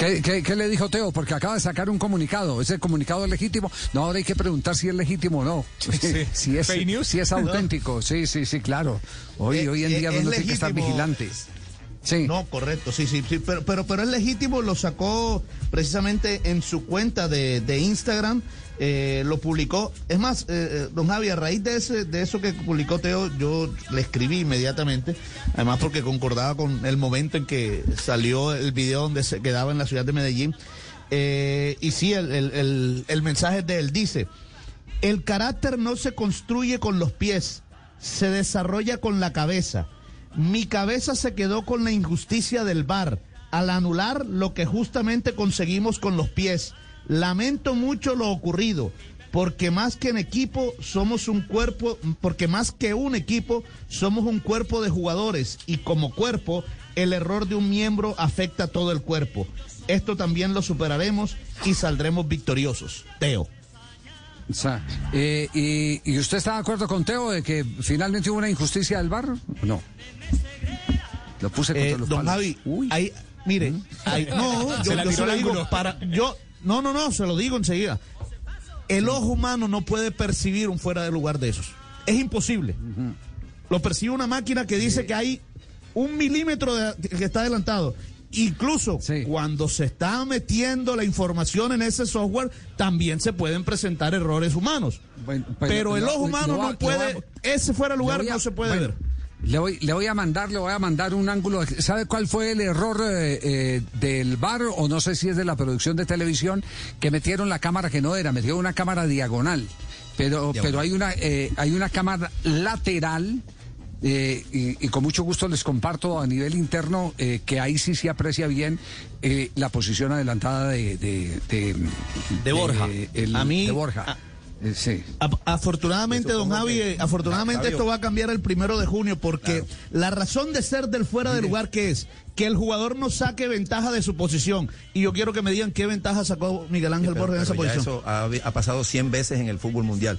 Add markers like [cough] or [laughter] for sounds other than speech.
¿Qué, qué, qué le dijo Teo? Porque acaba de sacar un comunicado. ¿Ese comunicado es legítimo? No, ahora hay que preguntar si es legítimo o no. [laughs] si, es, ¿Fake news? si es auténtico. Sí, sí, sí, claro. Hoy, Eh, hoy en eh, día es uno tiene que estar legítimo. Sí. No, correcto, sí, sí, sí, pero, pero, pero es legítimo, lo sacó precisamente en su cuenta de, de Instagram, eh, lo publicó. Es más, eh, eh, don Javi, a raíz de, ese, de eso que publicó Teo, yo le escribí inmediatamente, además porque concordaba con el momento en que salió el video donde se quedaba en la ciudad de Medellín. Eh, y sí, el, el, el, el mensaje de él dice, el carácter no se construye con los pies, se desarrolla con la cabeza. Mi cabeza se quedó con la injusticia del VAR al anular lo que justamente conseguimos con los pies. Lamento mucho lo ocurrido, porque más que en equipo somos un cuerpo, porque más que un equipo somos un cuerpo de jugadores y como cuerpo el error de un miembro afecta a todo el cuerpo. Esto también lo superaremos y saldremos victoriosos. Teo. O sea, eh, y, ¿Y usted está de acuerdo con Teo de que finalmente hubo una injusticia del bar? No. Lo puse contra Eh, los don palos. Javi, Uy. ahí, mire, ahí- no, yo, [laughs] Se yo lo digo para, yo, no, no, no, se lo digo enseguida. El ojo humano no puede percibir un fuera de lugar de esos. Es imposible. Lo percibe una máquina que dice que hay un milímetro de- que está adelantado. Incluso Sí. cuando se está metiendo la información en ese software, también se pueden presentar errores humanos. Bueno, pues, pero el ojo humano no puede, voy ese fuera lugar a- no se puede bueno, ver. Le voy, le voy a mandar, le voy a mandar un ángulo. ¿Sabe cuál fue el error eh, eh, del bar o no sé si es de la producción de televisión que metieron la cámara que no era, metieron una cámara diagonal, pero pero hay una eh, hay una cámara lateral. Eh, y, y con mucho gusto les comparto a nivel interno eh, que ahí sí se aprecia bien eh, la posición adelantada de de, de, De Borja. el- A mí- de Borja. a- Eh, sí. A- Afortunadamente, don Javi, eh, afortunadamente esto va a cambiar el primero de junio porque la razón de ser del fuera de lugar que es que el jugador no saque ventaja de su posición. Y yo quiero que me digan qué ventaja sacó Miguel Ángel Pero- Borja en esa posición. eso ha, ha pasado 100 veces en el fútbol mundial.